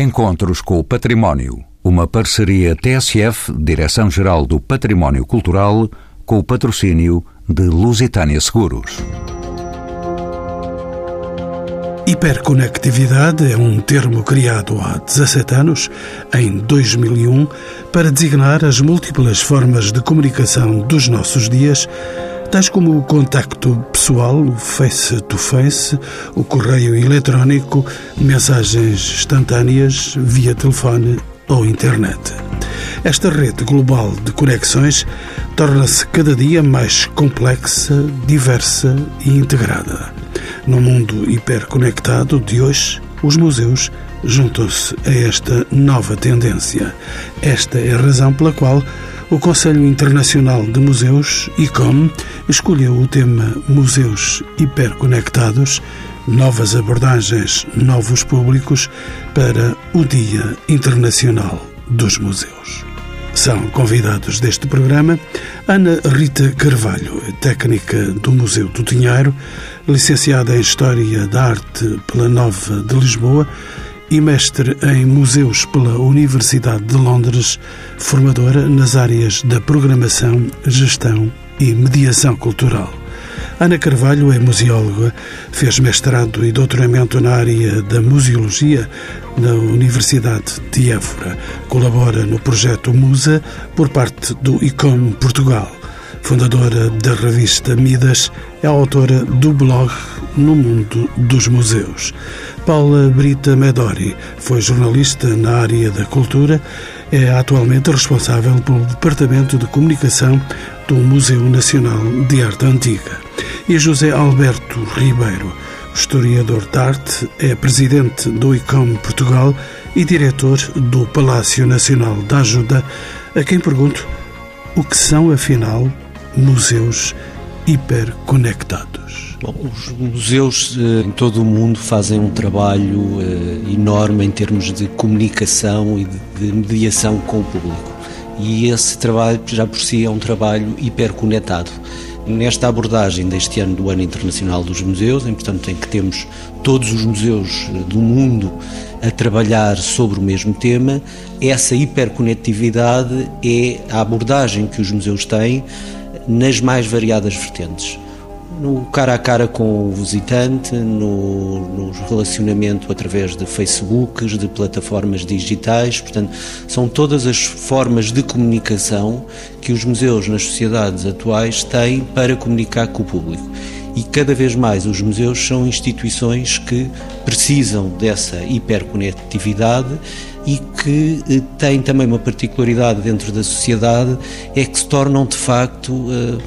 Encontros com o Património. Uma parceria TSF, Direção-Geral do Património Cultural, com o patrocínio de Lusitânia Seguros. Hiperconectividade é um termo criado há 17 anos, em 2001, para designar as múltiplas formas de comunicação dos nossos dias tais como o contacto pessoal, o face-to-face, o correio eletrónico, mensagens instantâneas via telefone ou internet. Esta rede global de conexões torna-se cada dia mais complexa, diversa e integrada. No mundo hiperconectado de hoje, os museus juntam-se a esta nova tendência. Esta é a razão pela qual o Conselho Internacional de Museus, ICOM, escolheu o tema Museus Hiperconectados, Novas Abordagens, Novos Públicos para o Dia Internacional dos Museus. São convidados deste programa Ana Rita Carvalho, técnica do Museu do Tinheiro, licenciada em História da Arte pela Nova de Lisboa e mestre em museus pela Universidade de Londres, formadora nas áreas da programação, gestão e mediação cultural. Ana Carvalho é museóloga, fez mestrado e doutoramento na área da museologia na Universidade de Évora. Colabora no projeto Musa por parte do ICOM Portugal. Fundadora da revista Midas, é autora do blog No Mundo dos Museus. Paula Brita Medori foi jornalista na área da cultura, é atualmente responsável pelo Departamento de Comunicação do Museu Nacional de Arte Antiga. E José Alberto Ribeiro, historiador de arte, é presidente do ICOM Portugal e diretor do Palácio Nacional da Ajuda, a quem pergunto o que são, afinal, museus hiperconectados. Bom, os museus eh, em todo o mundo fazem um trabalho eh, enorme em termos de comunicação e de mediação com o público. E esse trabalho, já por si, é um trabalho hiperconectado. Nesta abordagem deste ano do Ano Internacional dos Museus, em, portanto, em que temos todos os museus eh, do mundo a trabalhar sobre o mesmo tema, essa hiperconectividade é a abordagem que os museus têm nas mais variadas vertentes no cara a cara com o visitante, no, no, relacionamento através de Facebooks, de plataformas digitais, portanto, são todas as formas de comunicação que os museus nas sociedades atuais têm para comunicar com o público. E cada vez mais os museus são instituições que precisam dessa hiperconectividade e que eh, têm também uma particularidade dentro da sociedade, é que se tornam de facto eh,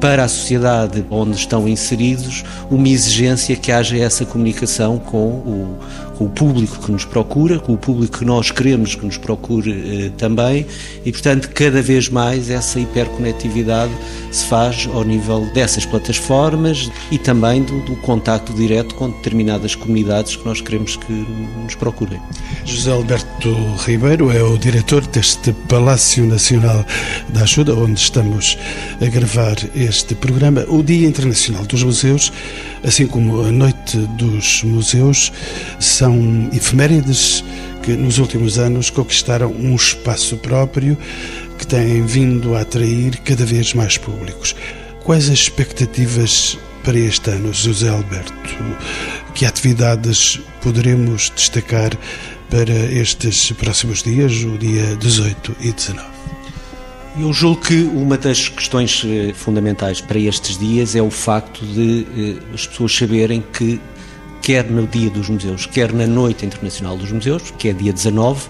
para a sociedade onde estão inseridos uma exigência que haja essa comunicação com o, com o público que nos procura, com o público que nós queremos que nos procure eh, também e, portanto, cada vez mais essa hiperconectividade se faz ao nível dessas plataformas e também do, do contacto direto com determinadas comunidades que nós queremos que nos procurem. José Alberto Ribeiro é o diretor deste Palácio Nacional da Ajuda, onde estamos a gravar este programa. O Dia Internacional dos Museus, assim como a Noite dos Museus, são são efemérides que nos últimos anos conquistaram um espaço próprio que tem vindo a atrair cada vez mais públicos. Quais as expectativas para este ano, José Alberto? Que atividades poderemos destacar para estes próximos dias, o dia 18 e 19? Eu julgo que uma das questões eh, fundamentais para estes dias é o facto de eh, as pessoas saberem que quer no Dia dos Museus, quer na Noite Internacional dos Museus, que é dia 19,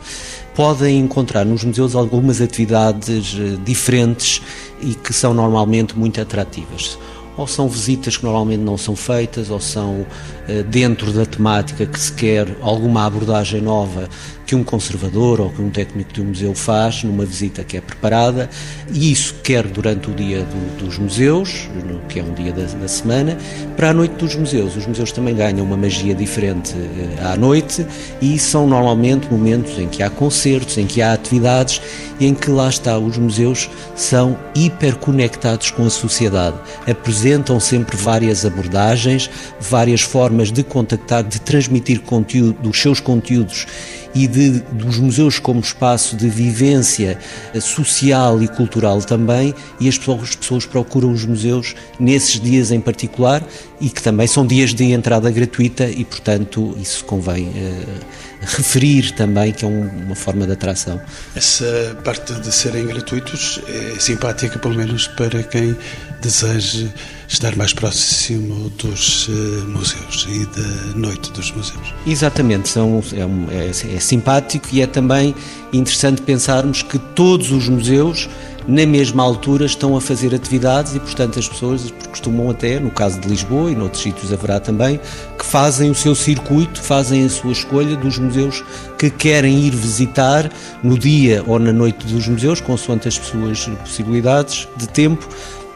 podem encontrar nos museus algumas atividades eh, diferentes e que são normalmente muito atrativas. Ou são visitas que normalmente não são feitas, ou são eh, dentro da temática que se quer alguma abordagem nova que um conservador ou que um técnico de um museu faz numa visita que é preparada, e isso quer durante o dia do, dos museus, que é um dia da, da, semana, para a noite dos museus. Os museus também ganham uma magia diferente eh, à noite e são normalmente momentos em que há concertos, em que há atividades e em que lá está, os museus são hiperconectados com a sociedade, apresentam sempre várias abordagens, várias formas de contactar, de transmitir conteúdo, dos seus conteúdos e de, dos museus como espaço de vivência social e cultural também, e as pessoas, as pessoas procuram os museus nesses dias em particular e que também são dias de entrada gratuita e, portanto, isso convém uh, referir também que é um, uma forma de atração. Essa parte de serem gratuitos é simpática, pelo menos para quem deseja estar mais próximo dos uh, museus e da noite dos museus. Exatamente, são, é, é, é simpático e é também interessante pensarmos que todos os museus na mesma altura estão a fazer atividades e, portanto, as pessoas costumam até, no caso de Lisboa e noutros sítios haverá também, que fazem o seu circuito, fazem a sua escolha dos museus que querem ir visitar no dia ou na noite dos museus, consoante as suas possibilidades de tempo,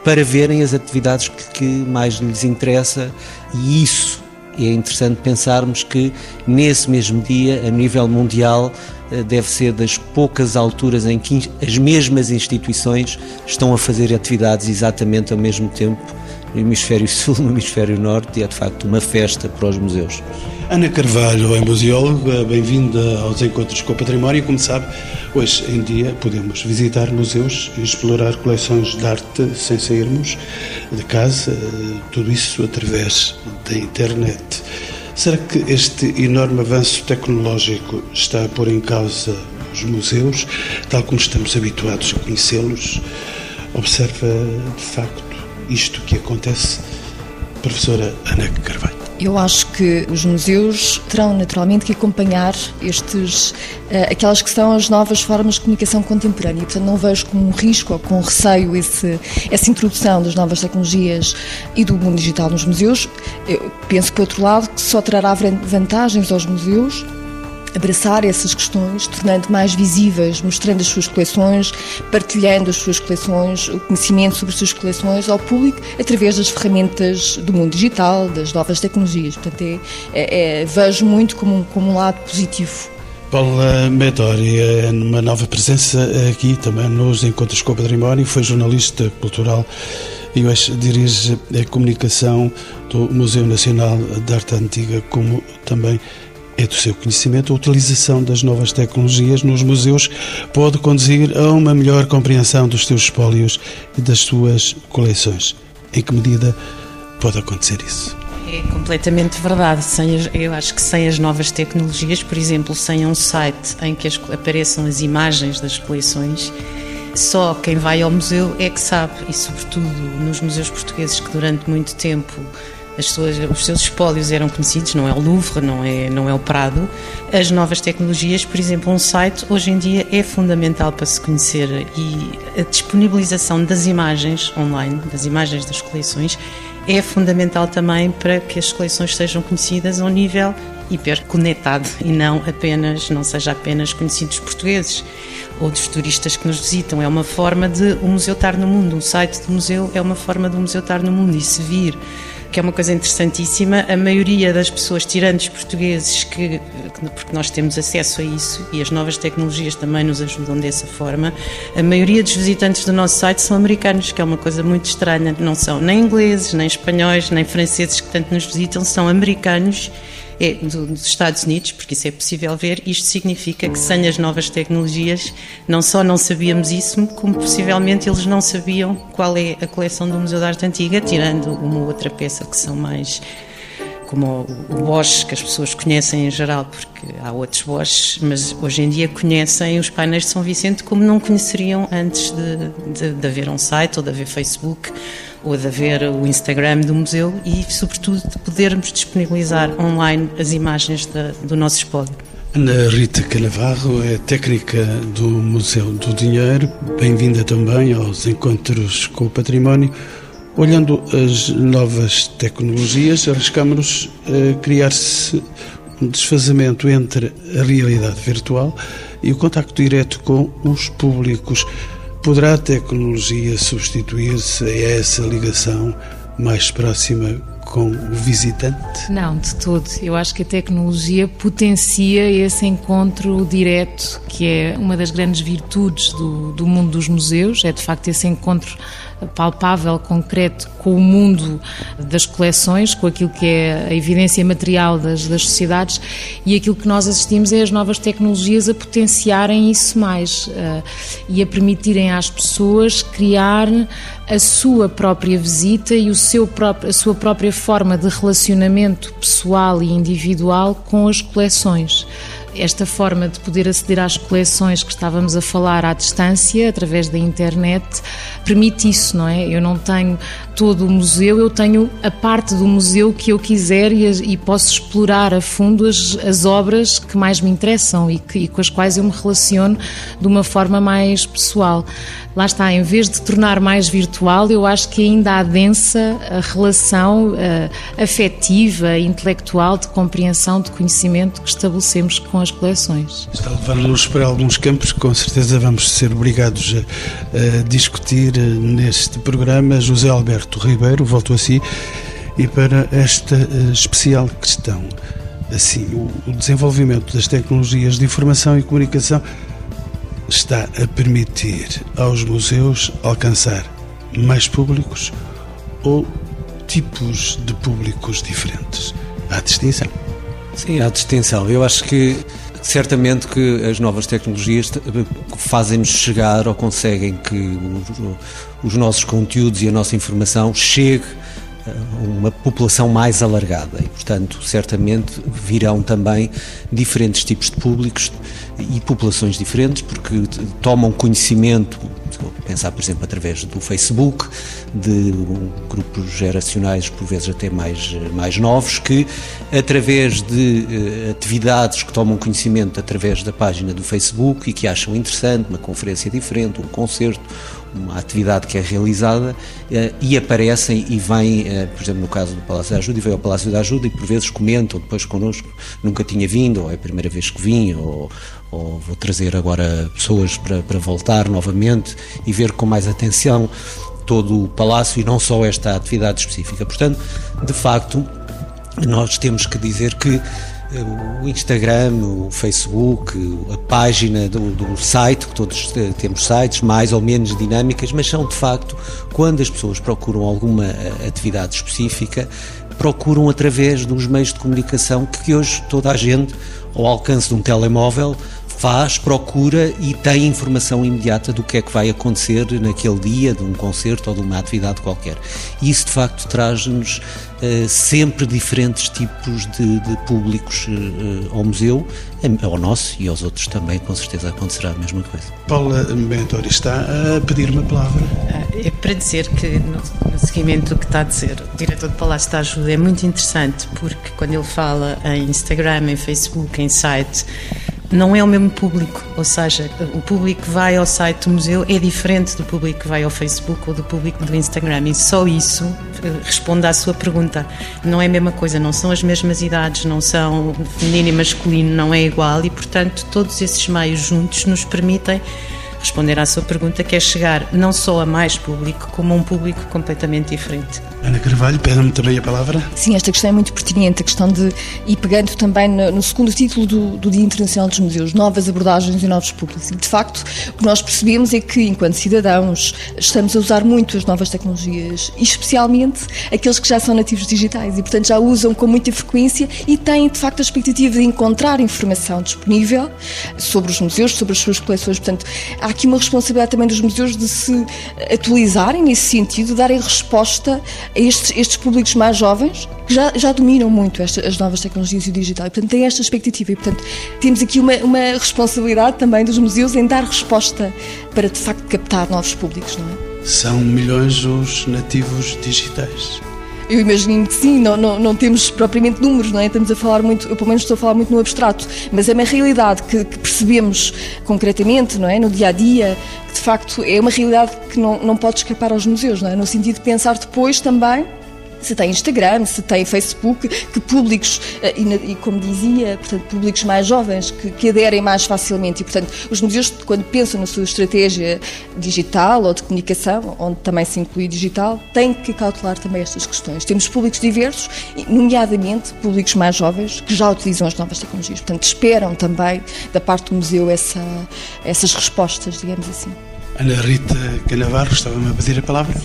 para verem as atividades que, que mais lhes interessa. E isso é interessante pensarmos que nesse mesmo dia, a nível mundial, eh, deve ser das poucas alturas em que as mesmas instituições estão a fazer atividades exatamente ao mesmo tempo no hemisfério sul, no hemisfério norte, e é de facto uma festa para os museus. Ana Carvalho é museóloga, bem-vinda aos Encontros com o Património. Como sabe, hoje em dia podemos visitar museus e explorar coleções de arte sem sairmos de casa, tudo isso através da internet. Será que este enorme avanço tecnológico está a pôr em causa os museus, tal como estamos habituados a conhecê-los? Observa, de facto, isto que acontece? Professora Ana Carvalho. Eu acho que os museus terão naturalmente que acompanhar estes, eh, aquelas que são as novas formas de comunicação contemporânea. Portanto, não vejo como um risco ou com receio esse, essa introdução das novas tecnologias e do mundo digital nos museus. Eu penso, por outro lado, que só trará vantagens aos museus abraçar essas questões, tornando mais visíveis, mostrando as suas coleções, partilhando as suas coleções, o conhecimento sobre as suas coleções ao público através das ferramentas do mundo digital, das novas tecnologias. Portanto, é, é, é, vejo muito como um, como um lado positivo. Paula é uma nova presença aqui também nos Encontros com o Património, foi jornalista cultural e hoje dirige a comunicação do Museu Nacional de Arte Antiga, como também é do seu conhecimento, a utilização das novas tecnologias nos museus pode conduzir a uma melhor compreensão dos seus espólios e das suas coleções. Em que medida pode acontecer isso? É completamente verdade. Sem as, eu acho que sem as novas tecnologias, por exemplo, sem um site em que as, apareçam as imagens das coleções, só quem vai ao museu é que sabe, e sobretudo nos museus portugueses que durante muito tempo suas, os seus espólios eram conhecidos, não é o Louvre, não é, não é o Prado. As novas tecnologias, por exemplo, um site hoje em dia é fundamental para se conhecer e a disponibilização das imagens online, das imagens das coleções, é fundamental também para que as coleções sejam conhecidas a um nível hiperconectado e não apenas, não seja apenas conhecidos portugueses ou dos turistas que nos visitam. É uma forma de o museu estar no mundo. Um site do museu é uma forma do museu estar no mundo e se vir que é uma coisa interessantíssima. A maioria das pessoas, tirando os portugueses, que, porque nós temos acesso a isso e as novas tecnologias também nos ajudam dessa forma, a maioria dos visitantes do nosso site são americanos, que é uma coisa muito estranha. Não são nem ingleses, nem espanhóis, nem franceses que tanto nos visitam, são americanos é dos Estados Unidos, porque isso é possível ver. Isto significa que sem as novas tecnologias, não só não sabíamos isso, como possivelmente eles não sabiam qual é a coleção do Museu da Arte Antiga, tirando uma outra peça que são mais como o Bosch, que as pessoas conhecem em geral, porque há outros Bosch, mas hoje em dia conhecem os painéis de São Vicente como não conheceriam antes de, de, de haver um site ou de haver Facebook ou de haver o Instagram do museu e, sobretudo, de podermos disponibilizar online as imagens do nosso espólio. Ana Rita Canavarro é técnica do Museu do Dinheiro, bem-vinda também aos Encontros com o Património. Olhando as novas tecnologias, arriscamos a criar-se um desfazamento entre a realidade virtual e o contacto direto com os públicos. Poderá a tecnologia substituir-se a essa ligação mais próxima com o visitante? Não, de todo. Eu acho que a tecnologia potencia esse encontro direto, que é uma das grandes virtudes do, do mundo dos museus, é de facto esse encontro palpável, concreto, com o mundo das coleções, com aquilo que é a evidência material das, das sociedades e aquilo que nós assistimos é as novas tecnologias a potenciarem isso mais uh, e a permitirem às pessoas criar a sua própria visita e o seu próprio, a sua própria forma de relacionamento pessoal e individual com as coleções esta forma de poder aceder às coleções que estávamos a falar à distância, através da internet, permite isso, não é? Eu não tenho todo o museu, eu tenho a parte do museu que eu quiser e, e posso explorar a fundo as, as, obras que mais me interessam e, que, e com as quais eu me relaciono de uma forma mais pessoal lá está, em vez de tornar mais virtual, eu acho que ainda adensa a relação uh, afetiva, intelectual, de compreensão, de conhecimento que estabelecemos com as coleções. Está a levar-nos para alguns campos que com certeza vamos ser obrigados a, a discutir eh, neste programa. José Alberto Ribeiro, volto a si, e para esta especial questão. Assim, o desenvolvimento das tecnologias de informação e comunicação está a permitir aos museus alcançar mais públicos ou tipos de públicos diferentes? Há distinção. Sim, há distinção. Eu acho que certamente que as novas tecnologias fazem-nos chegar ou conseguem que os nossos conteúdos e a nossa informação chegue uma população mais alargada e, portanto, certamente virão também diferentes tipos de públicos e populações diferentes, porque tomam conhecimento, pensar, por exemplo, através do Facebook, de grupos geracionais, por vezes até mais, mais novos, que através de uh, atividades que tomam conhecimento através da página do Facebook e que acham interessante, uma conferência diferente, um concerto, uma atividade que é realizada uh, e aparecem e vêm, uh, por exemplo, no caso do Palácio da Ajuda, e vêm ao Palácio da Ajuda e por vezes comentam depois connosco, nunca tinha vindo, ou é a primeira vez que vim, ou, ou vou trazer agora pessoas para, para voltar novamente e ver com mais atenção todo o palácio e não só esta atividade específica. Portanto, de facto, nós temos que dizer que o Instagram, o Facebook, a página do, do, site, que todos eh, temos sites mais ou menos dinâmicas, mas são de facto, quando as pessoas procuram alguma eh, atividade específica, procuram através dos meios de comunicação que hoje toda a gente, ao alcance de um telemóvel, faz, procura e tem informação imediata do que é que vai acontecer naquele dia, de um concerto ou de uma atividade qualquer. E isso, de facto, traz-nos uh, sempre diferentes tipos de, de públicos uh, ao museu, ao nosso e aos outros também, com certeza acontecerá a mesma coisa. Paula Mentor está a pedir uma palavra. É para dizer que, no, no seguimento do que está a dizer o diretor do Palácio da Ajuda, é muito interessante, porque quando ele fala em Instagram, em Facebook, em site, não é o mesmo público, ou seja, o público que vai ao site do museu é diferente do público que vai ao Facebook ou do público do Instagram. E só isso eh, responde à sua pergunta. Não é a mesma coisa, não são as mesmas idades, não são feminino e masculino, não é igual. E, portanto, todos esses meios juntos nos permitem responder à sua pergunta, que é chegar não só a mais público, como a um público completamente diferente. Ana Carvalho, pede-me também a palavra. Sim, esta questão é muito pertinente, a questão de, e pegando também no, no segundo título do, do, Dia Internacional dos Museus, novas abordagens e novos públicos. E, de facto, o que nós percebemos é que, enquanto cidadãos, estamos a usar muito as novas tecnologias, especialmente aqueles que já são nativos digitais e, portanto, já usam com muita frequência e têm, de facto, a expectativa de encontrar informação disponível sobre os museus, sobre as suas coleções. Portanto, há aqui uma responsabilidade também dos museus de se atualizarem nesse sentido, darem resposta a estes, estes públicos mais jovens que já, já dominam muito esta, as novas tecnologias e o digital. E, portanto, têm esta expectativa. E, portanto, temos aqui uma, uma responsabilidade também dos museus em dar resposta para, de facto, captar novos públicos, não é? São milhões os nativos digitais. Eu imagino que sim, não, não, não temos propriamente números, não é? Estamos a falar muito, eu pelo menos estou a falar muito no abstrato, mas é uma realidade que, que percebemos concretamente, não é? No dia a dia, que de facto é uma realidade que não, não pode escapar aos museus, não é? No sentido de pensar depois também se tem Instagram, se tem Facebook, que públicos, eh, e, como dizia, portanto, públicos mais jovens que, que aderem mais facilmente. E, portanto, os museus, quando pensam na sua estratégia digital ou de comunicação, onde também se inclui digital, têm que cautelar também estas questões. Temos públicos diversos, nomeadamente públicos mais jovens, que já utilizam as novas tecnologias. Portanto, esperam também da parte do museu essa, essas respostas, digamos assim. Ana Rita Canavarro, estava-me a pedir a palavra.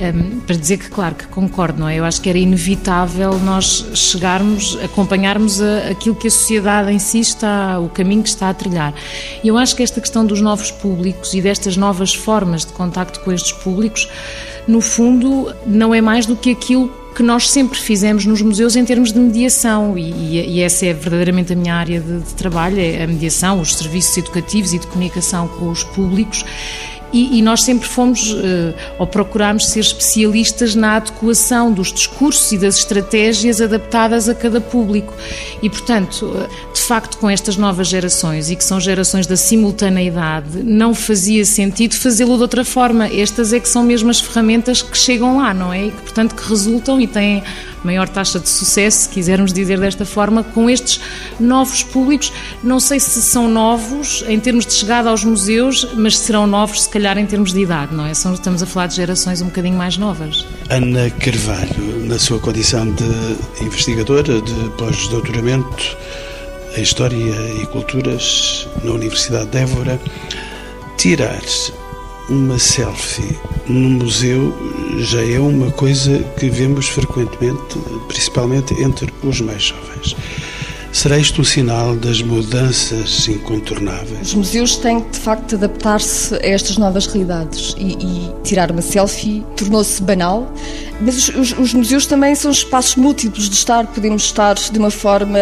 Um, para dizer que, claro, que concordo, não é? Eu acho que era inevitável nós chegarmos, acompanharmos a, aquilo que a sociedade em si está, o caminho que está a trilhar. E eu acho que esta questão dos novos públicos e destas novas formas de contacto com estes públicos, no fundo, não é mais do que aquilo que nós sempre fizemos nos museus em termos de mediação. E, e essa é verdadeiramente a minha área de, de trabalho, é a mediação, os serviços educativos e de comunicação com os públicos e, e, nós sempre fomos, uh, ou procurámos ser especialistas na adequação dos discursos e das estratégias adaptadas a cada público. E, portanto, uh, de facto, com estas novas gerações, e que são gerações da simultaneidade, não fazia sentido fazê-lo de outra forma. Estas é que são mesmo as ferramentas que chegam lá, não é? E que, portanto, que resultam e têm maior taxa de sucesso, se quisermos dizer desta forma, com estes novos públicos. Não sei se são novos em termos de chegada aos museus, mas serão novos, se calhar, em termos de idade, não é? Estamos a falar de gerações um bocadinho mais novas. Ana Carvalho, na sua condição de investigadora de pós-doutoramento em História e Culturas na Universidade de Évora, tirar uma selfie no museu já é uma coisa que vemos frequentemente, principalmente entre os mais jovens. Será isto um sinal das mudanças incontornáveis? Os museus têm de facto adaptar-se a estas novas realidades e, e tirar uma selfie tornou-se banal, mas os, os, museus também são espaços múltiplos de estar. Podemos estar de uma forma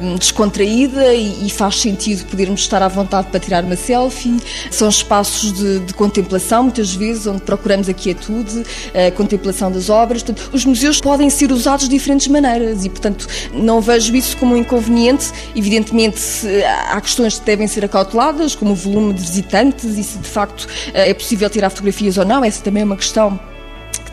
hum, descontraída e, e, faz sentido podermos estar à vontade para tirar uma selfie. São espaços de, de contemplação, muitas vezes, onde procuramos a quietude, a contemplação das obras. Portanto, os museus podem ser usados de diferentes maneiras e, portanto, não vejo isso como um inconveniente. Evidentemente, há questões que devem ser acauteladas, como o volume de visitantes e se de facto é possível tirar fotografias ou não. Essa também é uma questão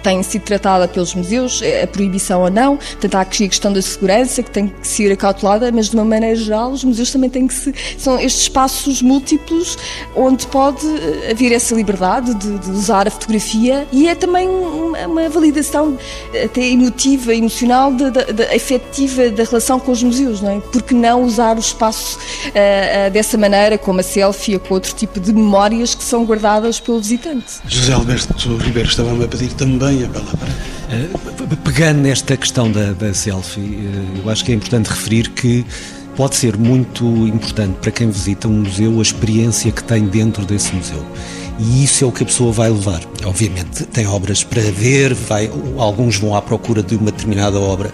tem sido tratada pelos museus, é a proibição ou não. Portanto, há aqui a questão da segurança que tem que ser acautelada, mas de uma maneira geral, os museus também têm que se. São estes espaços múltiplos onde pode eh, haver essa liberdade de, de usar a fotografia e é também uma, uma validação até emotiva, emocional, de, de, de, da relação com os museus, não é? Porque não usar o espaço uh, uh, dessa maneira, como a selfie ou com outro tipo de memórias que são guardadas pelo visitante? José Alberto Ribeiro estava-me a pedir também Eh, pegando nesta questão da, da selfie, eh, eu acho que é importante referir que pode ser muito importante para quem visita um museu a experiência que tem dentro desse museu. E isso é o que a pessoa vai levar. Obviamente, tem obras para ver, vai, alguns vão à procura de uma determinada obra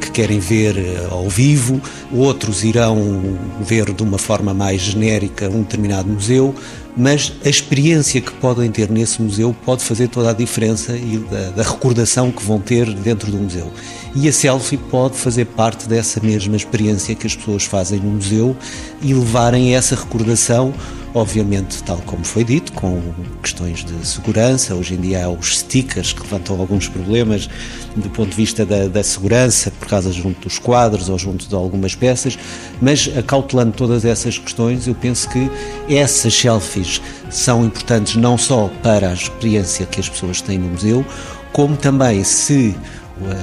que querem ver eh, ao vivo, outros irão ver de uma forma mais genérica um determinado museu, mas a experiência que podem ter nesse museu pode fazer toda a diferença e da, da, recordação que vão ter dentro do museu. E a selfie pode fazer parte dessa mesma experiência que as pessoas fazem no museu e levarem essa recordação Obviamente, tal como foi dito, com questões de segurança, hoje em dia há os stickers que levantam alguns problemas do ponto de vista da, da segurança, por causa junto dos quadros ou junto de algumas peças, mas acautelando todas essas questões, eu penso que essas selfies são importantes não só para a experiência que as pessoas têm no museu, como também se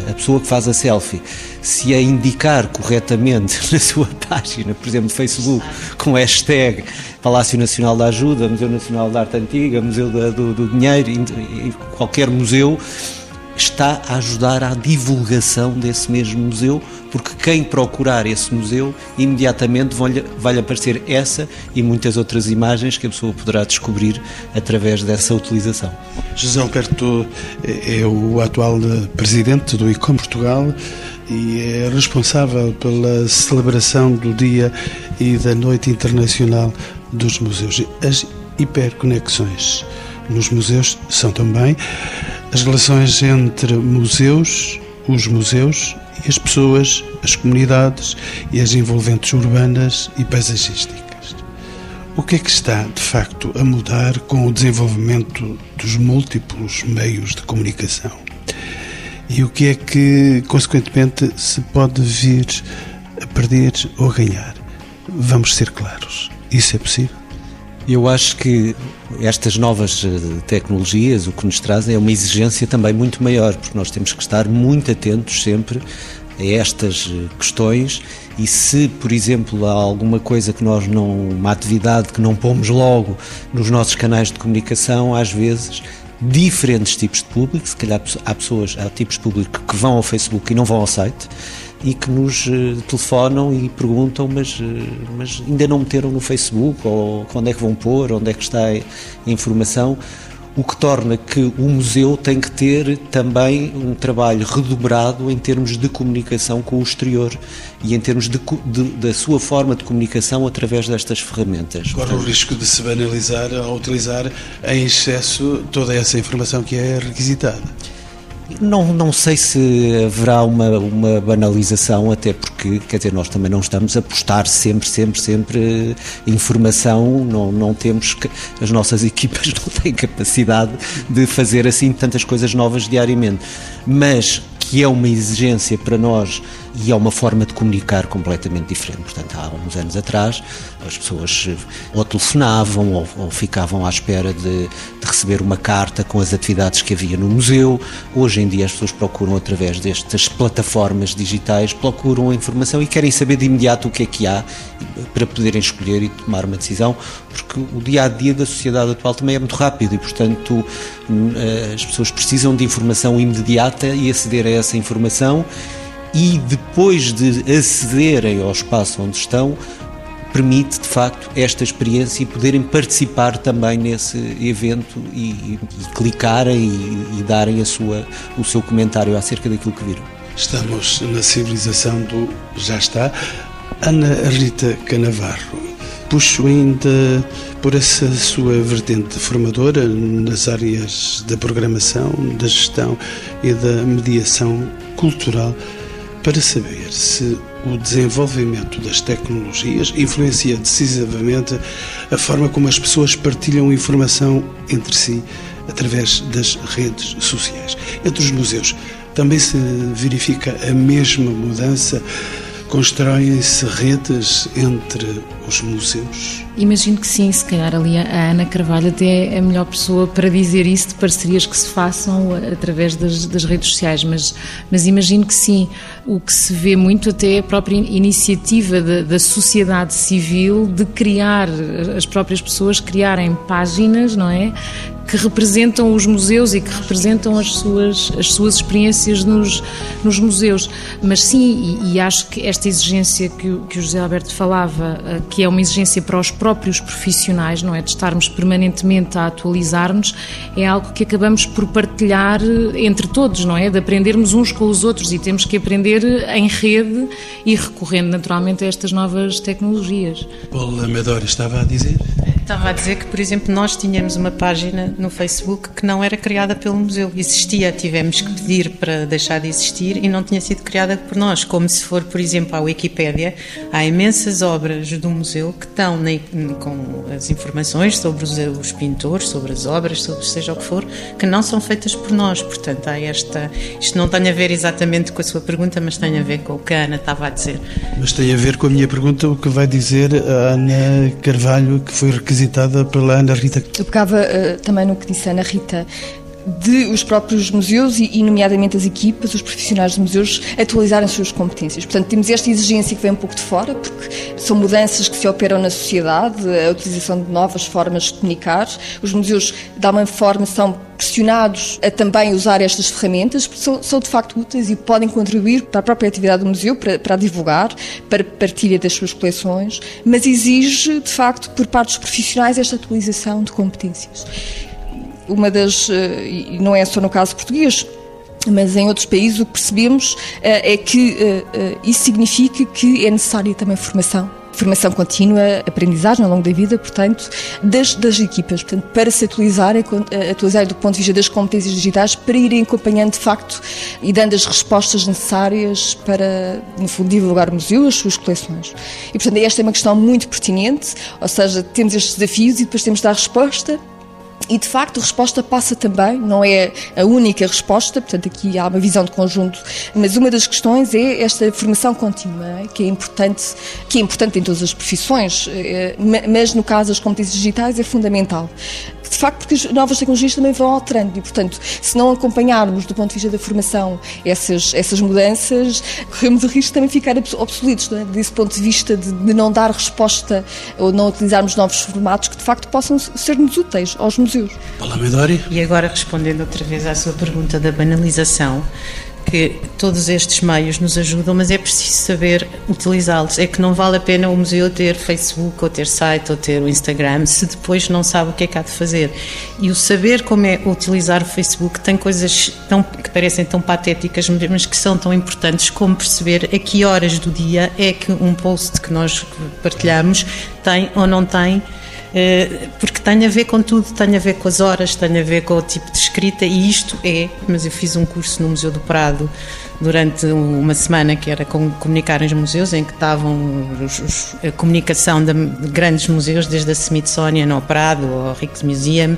a pessoa que faz a selfie, se a indicar corretamente na sua página, por exemplo, Facebook, com hashtag Palácio Nacional da Ajuda, Museu Nacional da Arte Antiga, Museu do, do Dinheiro, qualquer museu, está a ajudar à divulgação desse mesmo museu, porque quem procurar esse museu, imediatamente vai-lhe aparecer essa e muitas outras imagens que a pessoa poderá descobrir através dessa utilização. José Alberto é o atual presidente do ICOM Portugal e é responsável pela celebração do Dia e da Noite Internacional dos Museus. As hiperconexões nos museus são também as relações entre museus, os museus e as pessoas, as comunidades e as envolventes urbanas e paisagísticas. O que é que está, de facto, a mudar com o desenvolvimento dos múltiplos meios de comunicação? E o que é que, consequentemente, se pode vir a perder ou a ganhar? Vamos ser claros. Isso é possível? Eu acho que estas novas eh, tecnologias o que nos trazem é uma exigência também muito maior, porque nós temos que estar muito atentos sempre a estas questões. E se, por exemplo, há alguma coisa que nós não, uma atividade que não pomos logo nos nossos canais de comunicação, às vezes diferentes tipos de público, se calhar há pessoas, há tipos de público que vão ao Facebook e não vão ao site e que nos uh, telefonam e perguntam, mas, uh, mas ainda não meteram no Facebook, ou onde é que vão pôr, onde é que está a informação o que torna que o museu tem que ter também um trabalho redobrado em termos de comunicação com o exterior e em termos de, de, da sua forma de comunicação através destas ferramentas. Corre o risco de se banalizar ao utilizar em excesso toda essa informação que é requisitada. Não, não sei se haverá uma, uma banalização, até porque, quer dizer, nós também não estamos a postar sempre, sempre, sempre informação, não, não temos, as nossas equipas não têm capacidade de fazer assim tantas coisas novas diariamente. Mas que é uma exigência para nós e é uma forma de comunicar completamente diferente. Portanto, há uns anos atrás, as pessoas ou telefonavam ou, ou ficavam à espera de, de, receber uma carta com as atividades que havia no museu. Hoje em dia, as pessoas procuram, através destas plataformas digitais, procuram a informação e querem saber de imediato o que é que há para poderem escolher e tomar uma decisão, porque o dia a dia da sociedade atual também é muito rápido e, portanto, eh, as pessoas precisam de informação imediata e aceder a essa informação e depois de acederem ao espaço onde estão, permite de facto esta experiência e poderem participar também nesse evento e, e, e clicarem e, e, darem a sua, o seu comentário acerca daquilo que viram. Estamos na civilização do já está. Ana Rita Canavarro, puxo ainda por essa sua vertente formadora nas áreas da programação, da gestão e da mediação cultural para saber se o desenvolvimento das tecnologias influencia decisivamente a forma como as pessoas partilham informação entre si através das redes sociais. Entre os museus também se verifica a mesma mudança constroem-se redes entre os museus? Imagino que sim, se calhar ali a Ana Carvalho até é a melhor pessoa para dizer isso, de parcerias que se façam através das, das redes sociais, mas, mas imagino que sim. O que se vê muito até é a própria iniciativa da, da sociedade civil de criar, as próprias pessoas criarem páginas, não é? Que representam os museus e que representam as suas, as suas experiências nos, nos museus. Mas sim, e, e acho que esta exigência que que o José Alberto falava, eh, que é uma exigência para os próprios profissionais, não é? De estarmos permanentemente a atualizar-nos, é algo que acabamos por partilhar eh, entre todos, não é? De aprendermos uns com os outros e temos que aprender em rede e recorrendo naturalmente a estas novas tecnologias. Paulo Amador estava a dizer? Estava a dizer que, por exemplo, nós tínhamos uma página no Facebook que não era criada pelo museu. Existia, tivemos que pedir para deixar de existir e não tinha sido criada por nós. Como se for, por exemplo, à Wikipédia, há imensas obras do museu que estão na, com as informações sobre os, os, pintores, sobre as obras, sobre seja o que for, que não são feitas por nós. Portanto, há esta. Isto não tem a ver exatamente com a sua pergunta, mas tem a ver com o que a Ana estava a dizer. Mas tem a ver com a minha pergunta, o que vai dizer a Ana Carvalho, que foi requisitada pela Ana Rita. Eu pegava uh, também no que disse a Ana Rita de os próprios museus e, nomeadamente as equipas, os profissionais dos museus, atualizarem as suas competências. Portanto, temos esta exigência que vem um pouco de fora, porque são mudanças que se operam na sociedade, a utilização de novas formas de comunicar. Os museus, de alguma forma, são pressionados a também usar estas ferramentas, porque são, são, de facto úteis e podem contribuir para a própria atividade do museu, para, para divulgar, para partilha das suas coleções, mas exige, de facto, por parte dos profissionais, esta atualização de competências. Uma das, eh, e não é só no caso português, mas em outros países o que percebemos eh, é que eh, isso significa que é necessária também formação formação contínua, aprendizagem ao longo da vida, portanto, das, das equipas, portanto, para se atualizarem, atualizarem do ponto de vista das competências digitais, para irem acompanhando de facto e dando as respostas necessárias para, no fundo, divulgar o museu, as suas coleções. E, portanto, esta é uma questão muito pertinente, ou seja, temos estes desafios e depois temos de dar resposta E, de facto, a resposta passa também, não é a única resposta, portanto, aqui há uma visão de conjunto, mas uma das questões é esta formação contínua, é? que é importante, que é importante em todas as profissões, eh, mas no caso das competências digitais é fundamental de facto, porque as novas tecnologias também vão alterando e, portanto, se não acompanharmos do ponto de vista da formação essas, essas mudanças, corremos o risco de também ficar obsoletos, é? desse ponto de vista de, de, não dar resposta ou não utilizarmos novos formatos que, de facto, possam ser-nos úteis aos museus. Olá, Medori. E agora, respondendo outra vez à sua pergunta da banalização, que todos estes meios nos ajudam, mas é preciso saber utilizá-los. É que não vale a pena o museu ter Facebook, ou ter site, ou ter o Instagram, se depois não sabe o que é que há de fazer. E o saber como é utilizar o Facebook tem coisas tão, que parecem tão patéticas, mas que são tão importantes, como perceber a que horas do dia é que um post que nós partilhamos tem ou não tem porque tem a ver com tudo, tem a ver com as horas, tem a ver com o tipo de escrita e isto é, mas eu fiz um curso no Museu do Prado durante uma semana que era com comunicar os museus, em que estavam os, os, a comunicação de grandes museus, desde a Smithsonian ao Prado, ao Rijksmuseum,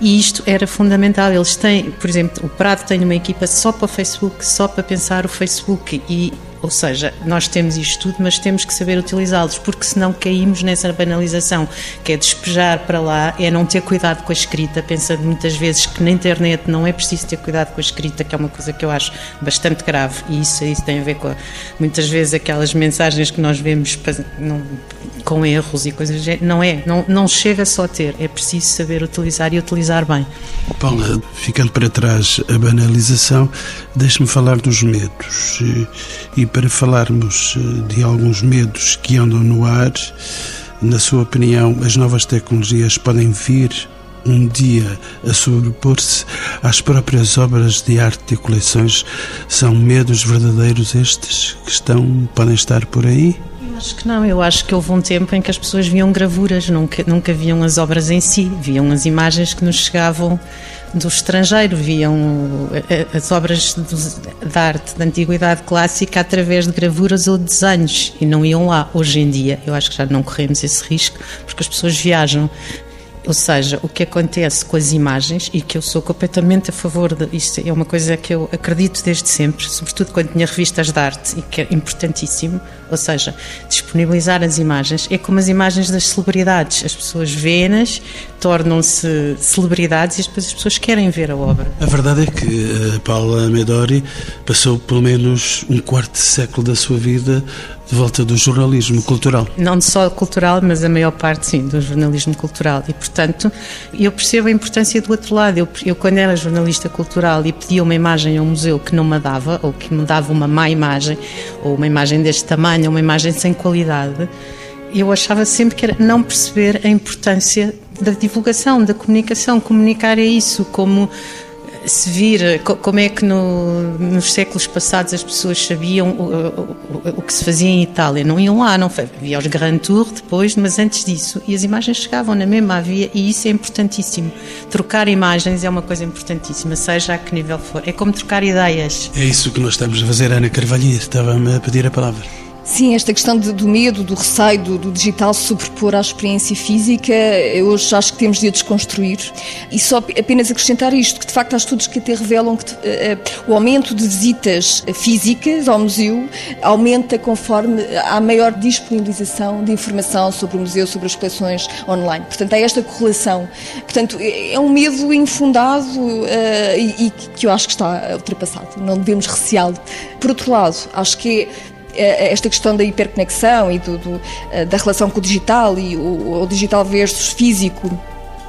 e isto era fundamental. Eles têm, por exemplo, o Prado tem uma equipa só para o Facebook, só para pensar o Facebook e ou seja, nós temos isto tudo, mas temos que saber utilizá-los, porque senão caímos nessa banalização, que é despejar para lá, é não ter cuidado com a escrita, pensando muitas vezes que na internet não é preciso ter cuidado com a escrita, que é uma coisa que eu acho bastante grave, e isso, isso tem a ver com muitas vezes aquelas mensagens que nós vemos não, com erros e coisas não é, não, não chega só a ter, é preciso saber utilizar e utilizar bem. Paula, ficando para trás a banalização, deixe-me falar dos medos. E, para falarmos eh, de alguns medos que andam no ar, na sua opinião, as novas tecnologias podem vir um dia a sobrepor-se às próprias obras de arte e coleções? São medos verdadeiros estes que estão, podem estar por aí? Acho que não, eu acho que houve um tempo em que as pessoas viam gravuras, nunca, nunca viam as obras em si, viam as imagens que nos chegavam do estrangeiro, viam eh, eh, as obras de arte da antiguidade clássica através de gravuras ou desenhos e não iam lá. Hoje em dia, eu acho que já não corremos esse risco porque as pessoas viajam ou seja, o que acontece com as imagens, e que eu sou completamente a favor de isto, é uma coisa que eu acredito desde sempre, sobretudo quando tinha revistas de arte, e que é importantíssimo, ou seja, disponibilizar as imagens, é como as imagens das celebridades, as pessoas vêem-nas, tornam-se celebridades e depois as pessoas querem ver a obra. A verdade é que a eh, Paula Medori passou pelo menos um quarto de século da sua vida de volta do jornalismo cultural. Não só cultural, mas a maior parte, sim, do jornalismo cultural. E, portanto, eu percebo a importância do outro lado. Eu, eu quando era jornalista cultural e pedia uma imagem a um museu que não me dava, ou que me dava uma má imagem, ou uma imagem deste tamanho, ou uma imagem sem qualidade, eu achava sempre que era não perceber a importância da divulgação, da comunicação. Comunicar é isso, como se vir como é que no, nos séculos passados as pessoas sabiam o, o, o, que se fazia em Itália. Não iam lá, não havia os Grand Tour depois, mas antes disso. E as imagens chegavam na mesma, havia, e isso é importantíssimo. Trocar imagens é uma coisa importantíssima, seja a que nível for. É como trocar ideias. É isso que nós estamos a fazer, Ana Carvalho. Estava-me a pedir a palavra. Sim, esta questão de, do medo, do receio do, do, digital se sobrepor à experiência física, eu hoje acho que temos de a desconstruir. E só apenas acrescentar isto, que de facto há estudos que até revelam que uh, o aumento de visitas físicas ao museu aumenta conforme há maior disponibilização de informação sobre o museu, sobre as coleções online. Portanto, há esta correlação. Portanto, é, é um medo infundado uh, e, e que eu acho que está ultrapassado. Não devemos receá-lo. Por outro lado, acho que é, esta questão da hiperconexão e do, do, eh, da relação com o digital e o, o, digital versus físico.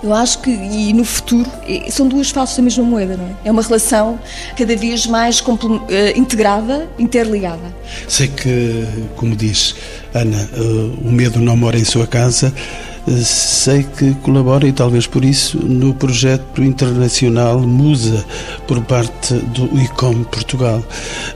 Eu acho que, e no futuro, são duas faces da mesma moeda, não é? É uma relação cada vez mais eh, integrada, interligada. Sei que, como diz Ana, eh, o medo não mora em sua casa, sei que colabora e talvez por isso no projeto internacional Musa por parte do ICOM Portugal.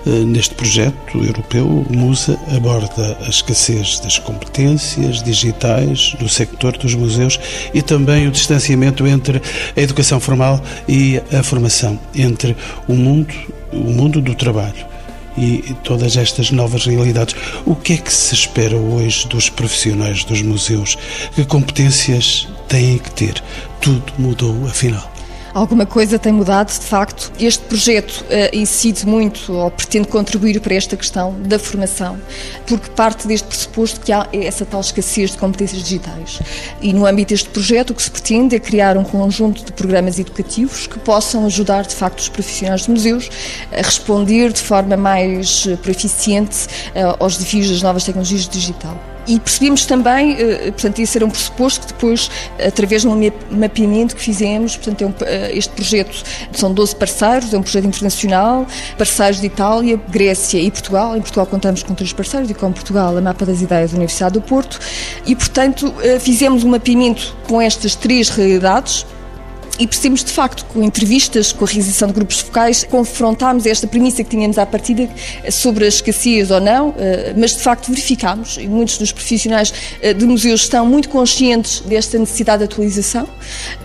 Eh, neste projeto europeu, Musa aborda a escassez das competências digitais do sector dos museus e também o distanciamento entre a educação formal e a formação, entre o mundo, o mundo do trabalho e todas estas novas realidades. O que é que se espera hoje dos profissionais dos museus? Que competências têm que ter? tudo mudou, afinal? Alguma coisa tem mudado, de facto. Este projeto uh, incide muito ou pretende contribuir para esta questão da formação, porque parte deste pressuposto que há essa tal escassez de competências digitais. E no âmbito deste projeto, o que se pretende é criar um conjunto de programas educativos que possam ajudar, de facto, os profissionais de museus a responder de forma mais eh, proficiente uh, aos desafios das novas tecnologias digital. E percebemos também, eh, portanto, esse era um pressuposto que depois, através de um mapeamento que fizemos, portanto, é eh, este projeto são 12 parceiros, é um projeto internacional, parceiros de Itália, Grécia e Portugal. Em Portugal contamos com três parceiros e com Portugal a Mapa das Ideias da Universidade do Porto. E, portanto, eh, fizemos um mapeamento com estas três realidades, e percebemos de facto, com entrevistas, com a realização de grupos focais, confrontámos esta premissa que tínhamos à partida sobre a escassez ou não, eh, mas de facto verificámos, e muitos dos profissionais eh, de museus estão muito conscientes desta necessidade de atualização,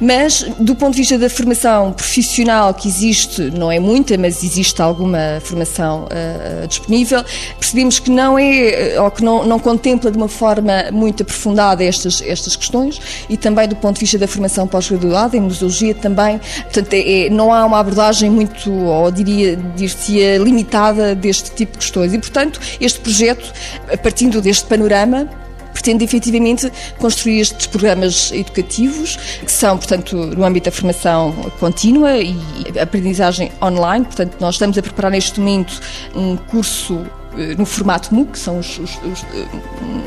mas do ponto de vista da formação profissional que existe, não é muita, mas existe alguma formação uh, disponível, percebemos que não é, ou que não, não contempla de uma forma muito aprofundada estas, estas questões, e também do ponto de vista da formação pós-graduada em museologia também. Portanto, é, é, não há uma abordagem muito, ou diria, dir-se limitada deste tipo de questões. E, portanto, este projeto, partindo deste panorama, pretende efetivamente construir estes programas educativos, que são, portanto, no âmbito da formação contínua e aprendizagem online. Portanto, nós estamos a preparar neste momento um curso no formato MOOC, são os, os, os, eh,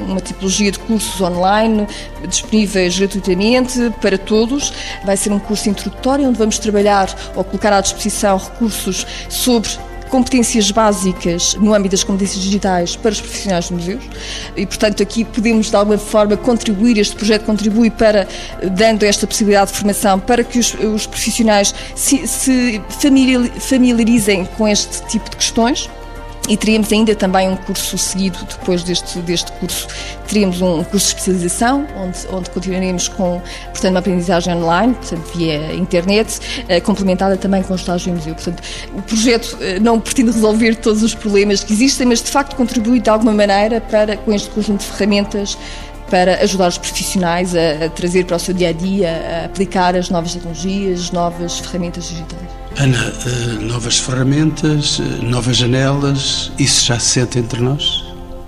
uma tipologia de cursos online disponíveis gratuitamente para todos. Vai ser um curso introdutório onde vamos trabalhar ou colocar à disposição recursos sobre competências básicas no âmbito das competências digitais para os profissionais de museus e, portanto, aqui podemos de alguma forma contribuir, este projeto contribui para, dando esta possibilidade de formação para que os, os profissionais se, se familiarizem com este tipo de questões. E teríamos ainda também um curso seguido, depois deste, deste curso, teríamos um curso de especialização, onde, onde continuaremos com, portanto, uma aprendizagem online, portanto, via internet, eh, complementada também com estágio em museu. Portanto, o projeto eh, não pretende resolver todos os problemas que existem, mas de facto contribui de alguma maneira para, com este conjunto de ferramentas, para ajudar os profissionais a, a trazer para o seu dia a dia, a aplicar as novas tecnologias, as novas ferramentas digitais. Ana, eh, novas ferramentas, eh, novas janelas, isso já se sente entre nós?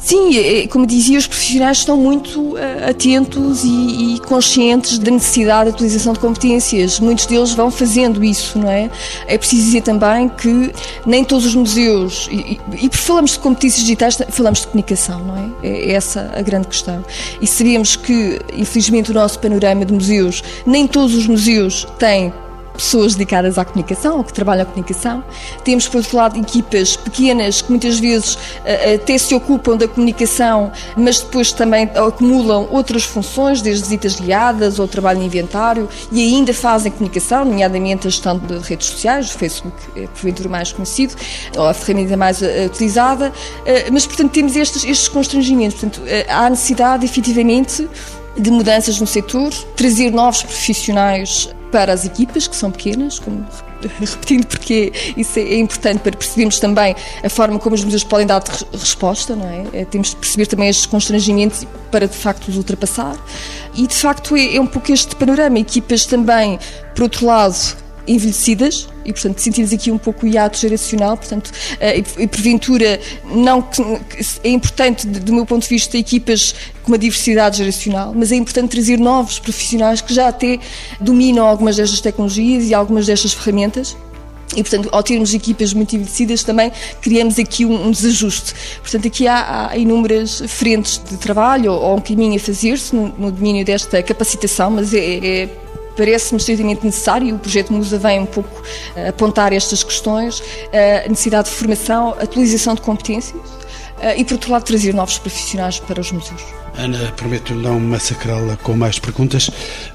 Sim, é, é, como dizia, os profissionais estão muito eh, atentos e, e, conscientes da necessidade de atualização de competências. Muitos deles vão fazendo isso, não é? É preciso dizer também que nem todos os museus, e, e, e falamos de competências digitais, falamos de comunicação, não é? É essa a grande questão. E sabemos que, infelizmente, o nosso panorama de museus, nem todos os museus têm pessoas dedicadas à comunicação ou que trabalham a comunicação. Temos, por outro lado, equipas pequenas que muitas vezes eh, eh, até se ocupam da comunicação, mas depois também acumulam outras funções, desde visitas guiadas ou trabalho em inventário, e ainda fazem comunicação, nomeadamente a gestão de redes sociais, o Facebook é porventura mais conhecido, ou a ferramenta mais eh, utilizada, mas, portanto, temos estes, estes constrangimentos. Portanto, há necessidade, efetivamente, de mudanças no setor, trazer novos profissionais para as equipas, que são pequenas, como repetindo porque isso é importante para percebermos também a forma como os museus podem dar resposta, não é? é? Temos de perceber também estes constrangimentos para de facto os ultrapassar. E de facto é, é um pouco este panorama. Equipas também, por outro lado, envelhecidas e, portanto, sentimos aqui um pouco o hiato geracional, portanto, eh, e porventura, não é importante, do meu ponto de vista, equipas com uma diversidade geracional, mas é importante trazer novos profissionais que já até dominam algumas destas tecnologias e algumas destas ferramentas e, portanto, ao termos equipas muito envelhecidas, também criamos aqui um, um desajuste. Portanto, aqui há, há, inúmeras frentes de trabalho ou, ou um caminho a fazer-se no, no, domínio desta capacitação, mas é, é parece-me estritamente necessário e o projeto Musa vem um pouco uh, apontar estas questões, uh, a necessidade de formação, atualização de competências uh, e, por outro lado, trazer novos profissionais para os museus. Ana, prometo não massacrá-la com mais perguntas.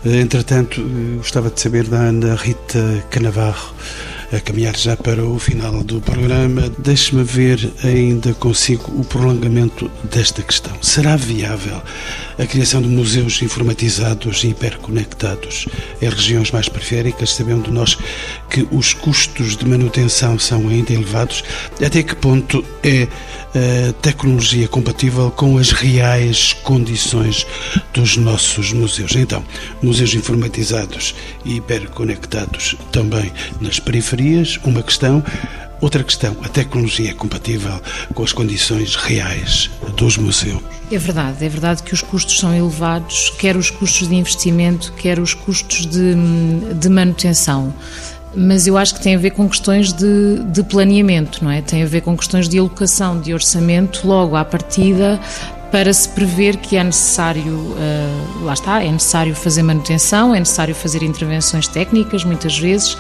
Entretanto, gostava de saber da Ana Rita Canavarro a caminhar já para o final do programa. Deixe-me ver ainda consigo o prolongamento desta questão. Será viável a criação de museus informatizados e hiperconectados em regiões mais periféricas, sabendo nós que os custos de manutenção são ainda elevados? Até que ponto é tecnologia compatível com as reais condições dos nossos museus? Então, museus informatizados e hiperconectados também nas periferias, uma questão. Outra questão, a tecnologia é compatível com as condições reais dos museus? É verdade, é verdade que os custos são elevados, quer os custos de investimento, quer os custos de, de manutenção mas eu acho que tem a ver com questões de, de, planeamento, não é? Tem a ver com questões de alocação de orçamento logo à partida para se prever que é necessário, uh, lá está, é necessário fazer manutenção, é necessário fazer intervenções técnicas muitas vezes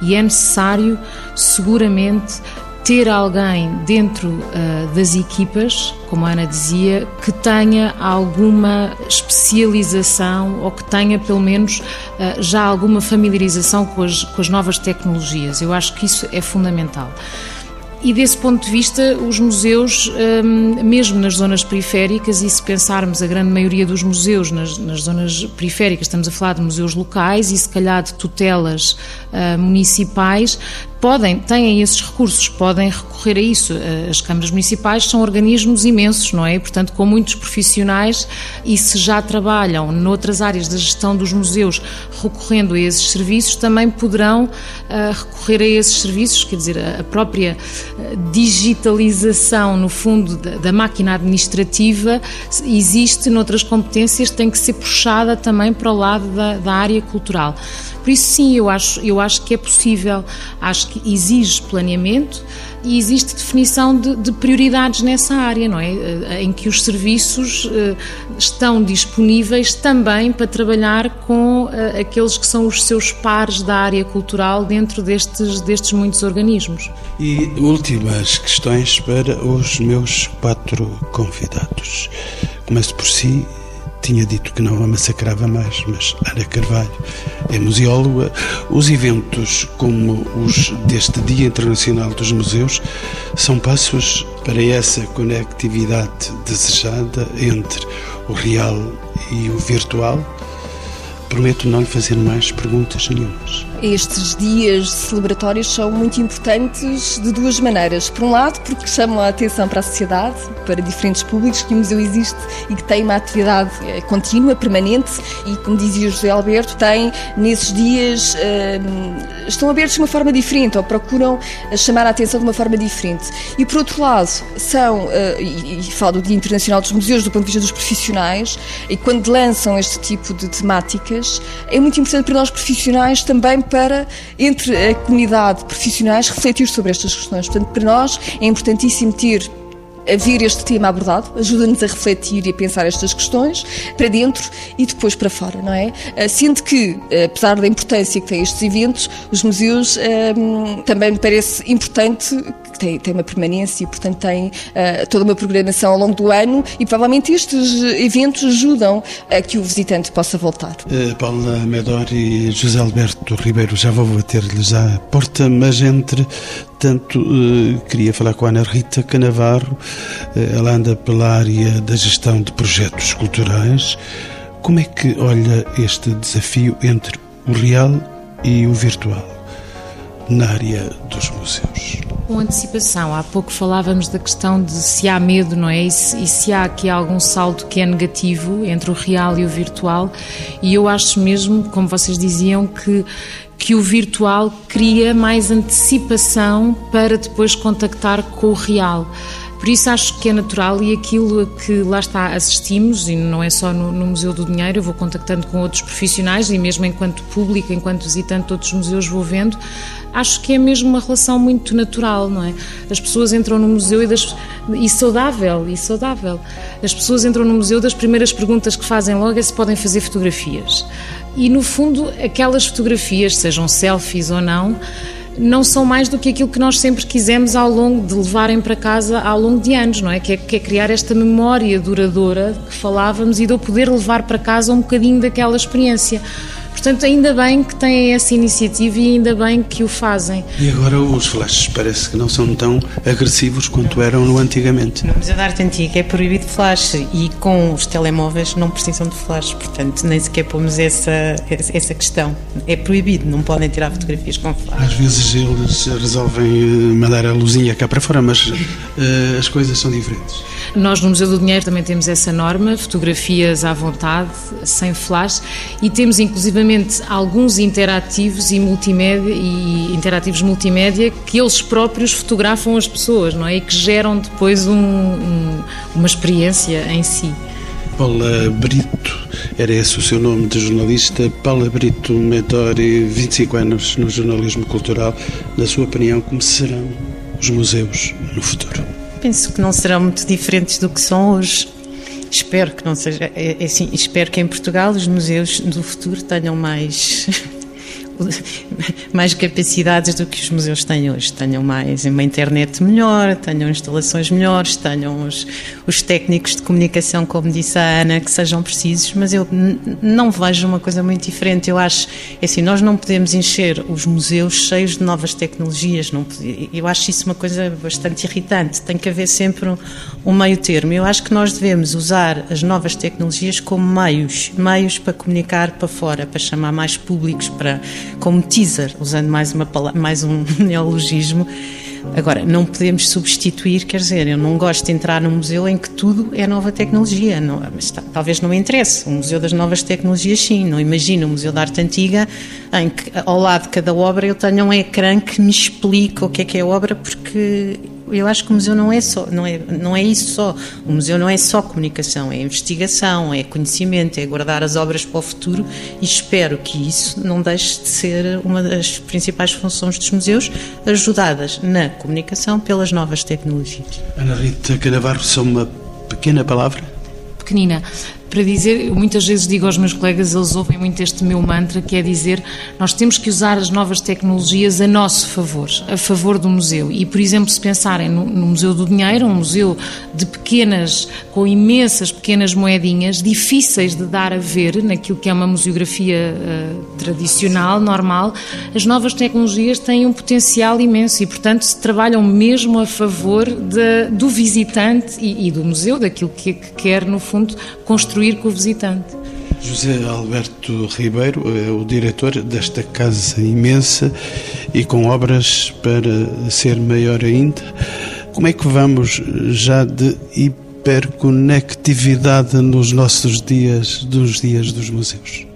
e é necessário seguramente ter alguém dentro uh, das equipas, como a Ana dizia, que tenha alguma especialização ou que tenha pelo menos uh, já alguma familiarização com as, com as novas tecnologias. Eu acho que isso é fundamental. E desse ponto de vista, os museus, hum, mesmo nas zonas periféricas, e se pensarmos a grande maioria dos museus nas, nas zonas periféricas, estamos a falar de museus locais e se calhar de tutelas uh, municipais, podem, têm esses recursos, podem recorrer a isso. Eh, as câmaras municipais são organismos imensos, não é? Portanto, com muitos profissionais e se já trabalham noutras áreas da gestão dos museus recorrendo a esses serviços, também poderão uh, recorrer a esses serviços, quer dizer, a própria eh, digitalização, no fundo, da, da máquina administrativa existe noutras competências, tem que ser puxada também para o lado da, da área cultural. Por isso, sim, eu acho, eu acho que é possível, acho que exige planeamento e existe definição de, de prioridades nessa área, não é? Eh, em que os serviços uh, estão disponíveis também para trabalhar com uh, aqueles que são os seus pares da área cultural dentro destes, destes muitos organismos. E últimas questões para os meus quatro convidados. Começo por si tinha dito que não a massacrava mais, mas Ana Carvalho é museóloga. Os eventos como os deste Dia Internacional dos Museus são passos para essa conectividade desejada entre o real e o virtual. Prometo não lhe fazer mais perguntas nenhumas estes dias celebratórios são muito importantes de duas maneiras. Por um lado, porque chamam a atenção para a sociedade, para diferentes públicos, que o museu existe e que tem uma atividade eh, contínua, permanente e, como dizia o José Alberto, tem nesses dias uh, estão abertos de uma forma diferente ou procuram eh, chamar a atenção de uma forma diferente. E por outro lado, são, uh, e, e falo do Dia Internacional dos Museus do ponto de vista dos profissionais, e quando lançam este tipo de temáticas, é muito importante para nós profissionais também para, entre a comunidade de profissionais, refletir sobre estas questões. Portanto, para nós é importantíssimo ter a este tema abordado, ajuda-nos a refletir e a pensar estas questões para dentro e depois para fora, não é? Ah, sendo que, apesar da importância que têm estes eventos, os museus um, também me parece importante tem, tem uma permanência e, portanto, tem uh, toda uma programação ao longo do ano e provavelmente estes eventos ajudam a que o visitante possa voltar. Uh, Paula Medor e José Alberto Ribeiro, já vou bater-lhes à porta, mas entre tanto uh, queria falar com a Ana Rita Canavarro, ela anda pela área da gestão de projetos culturais. Como é que olha este desafio entre o real e o virtual na área dos museus? Com antecipação, há pouco falávamos da questão de se há medo, não é? E se, e se, há aqui algum salto que é negativo entre o real e o virtual, e eu acho mesmo, como vocês diziam, que que o virtual cria mais antecipação para depois contactar com o real. Por isso acho que é natural e aquilo que lá está assistimos, e não é só no, no, Museu do Dinheiro, eu vou contactando com outros profissionais e mesmo enquanto público, enquanto visitante de outros museus vou vendo, acho que é mesmo uma relação muito natural, não é? As pessoas entram no museu e, das, e saudável, e saudável. As pessoas entram no museu, das primeiras perguntas que fazem logo é se podem fazer fotografias. E no fundo, aquelas fotografias, sejam selfies ou não, não são mais do que aquilo que nós sempre quisemos ao longo de levarem para casa ao longo de anos, não é? Que é, que é criar esta memória duradoura que falávamos e de eu poder levar para casa um bocadinho daquela experiência. Portanto, ainda bem que têm essa iniciativa e ainda bem que o fazem. E agora os flashes parece que não são tão agressivos quanto eram no antigamente. No Museu da Arte Antiga é proibido flash e com os telemóveis não precisam de flash, portanto nem sequer pomos essa, essa questão. É proibido, não podem tirar fotografias com flash. Às vezes eles resolvem eh, mandar a luzinha cá para fora, mas uh, as coisas são diferentes. Nós no Museu do Dinheiro também temos essa norma, fotografias à vontade, sem flash, e temos inclusivamente alguns interativos e multimédia e interativos multimédia que eles próprios fotografam as pessoas, não é? E que geram depois um, um, uma experiência em si. Paula Brito, era esse o seu nome de jornalista. Paula Brito, mentor e 25 anos no jornalismo cultural. Na sua opinião, como serão os museus no futuro? Penso que não serão muito diferentes do que são hoje. Espero que não seja. É, é assim, espero que em Portugal os museus do futuro tenham mais mais capacidades do que os museus têm hoje. Tenham mais uma internet melhor, tenham instalações melhores, tenham os, os técnicos de comunicação, como disse a Ana, que sejam precisos, mas eu não vejo uma coisa muito diferente. Eu acho, é assim, nós não podemos encher os museus cheios de novas tecnologias. Não, eu acho isso uma coisa bastante irritante. Tem que haver sempre um, um meio termo. Eu acho que nós devemos usar as novas tecnologias como meios, meios para comunicar para fora, para chamar mais públicos, para como teaser, usando mais, uma palavra, mais um neologismo. Agora, não podemos substituir, quer dizer, eu não gosto de entrar num museu em que tudo é nova tecnologia, não, mas talvez não me interesse. O Museu das Novas Tecnologias, sim. Não imagino o Museu da Arte Antiga em que, ao lado de cada obra, eu tenha um ecrã que me explica o que é que é a obra, porque eu acho que o museu não é só, não é, não é isso só. O museu não é só comunicação, é investigação, é conhecimento, é guardar as obras para o futuro e espero que isso não deixe de ser uma das principais funções dos museus, ajudadas na comunicação pelas novas tecnologias. Ana Rita Canavarro, só uma pequena palavra? Pequenina para dizer, muitas vezes digo aos meus colegas, eles ouvem muito este meu mantra, que é dizer, nós temos que usar as novas tecnologias a nosso favor, a favor do museu. E, por exemplo, se pensarem no, no Museu do Dinheiro, um museu de pequenas, com imensas pequenas moedinhas, difíceis de dar a ver naquilo que é uma museografia uh, tradicional, normal, as novas tecnologias têm um potencial imenso e, portanto, se trabalham mesmo a favor de, do visitante e, e, do museu, daquilo que, que quer, no fundo, construir com o visitante. José Alberto Ribeiro é o diretor desta casa imensa e com obras para ser maior ainda. Como é que vamos já de hiperconectividade nos nossos dias, dos dias dos museus?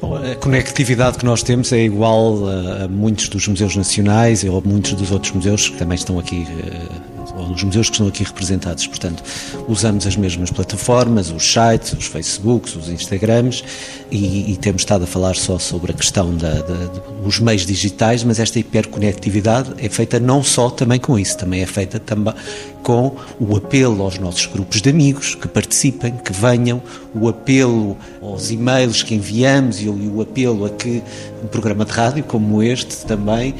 Bom, a conectividade que nós temos é igual a, a muitos dos museus nacionais ou a muitos dos outros museus que também estão aqui uh, os museus que estão aqui representados. Portanto, usamos as mesmas plataformas, os sites, os Facebooks, os Instagrams e, e temos estado a falar só sobre a questão da, da, dos meios digitais, mas esta hiperconectividade é feita não só também com isso, também é feita também com o apelo aos nossos grupos de amigos que participem, que venham, o apelo aos e-mails que enviamos e o apelo a que um programa de rádio como este também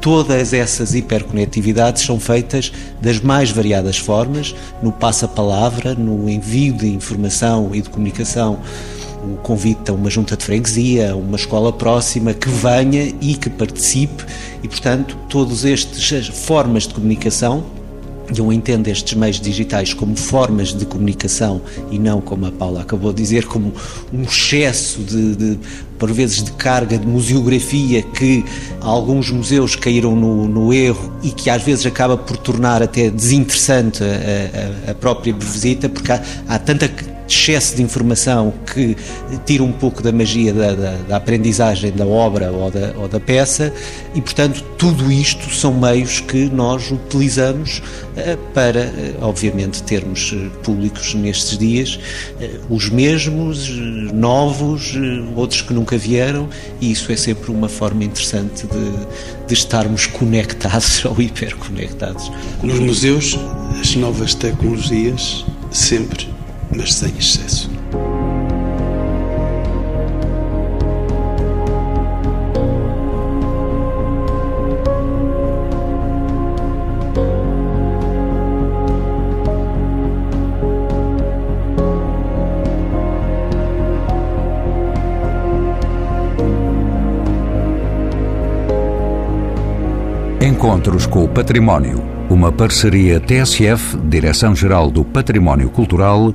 todas essas hiperconectividades são feitas das mais variadas formas, no passa-palavra, no envio de informação e de comunicação, o convite a uma junta de freguesia, uma escola próxima que venha e que participe. E, portanto, todas estas formas de comunicação eu entendo estes meios digitais como formas de comunicação e não, como a Paula acabou de dizer, como um excesso de, de por vezes, de carga de museografia que alguns museus caíram no, no erro e que às vezes acaba por tornar até desinteressante a, a, a própria visita, porque há, há tanta excesso de informação que tira um pouco da magia da, da, da aprendizagem da obra ou da, ou da, peça e, portanto, tudo isto são meios que nós utilizamos uh, para, uh, obviamente, termos uh, públicos nestes dias, os mesmos, novos, outros que nunca vieram e isso é sempre uma forma interessante de, de estarmos conectados ou hiperconectados. Nos museus, as novas tecnologias sempre mas sem excesso. Encontros com o Património, uma parceria TSF, Direção-Geral do Património Cultural,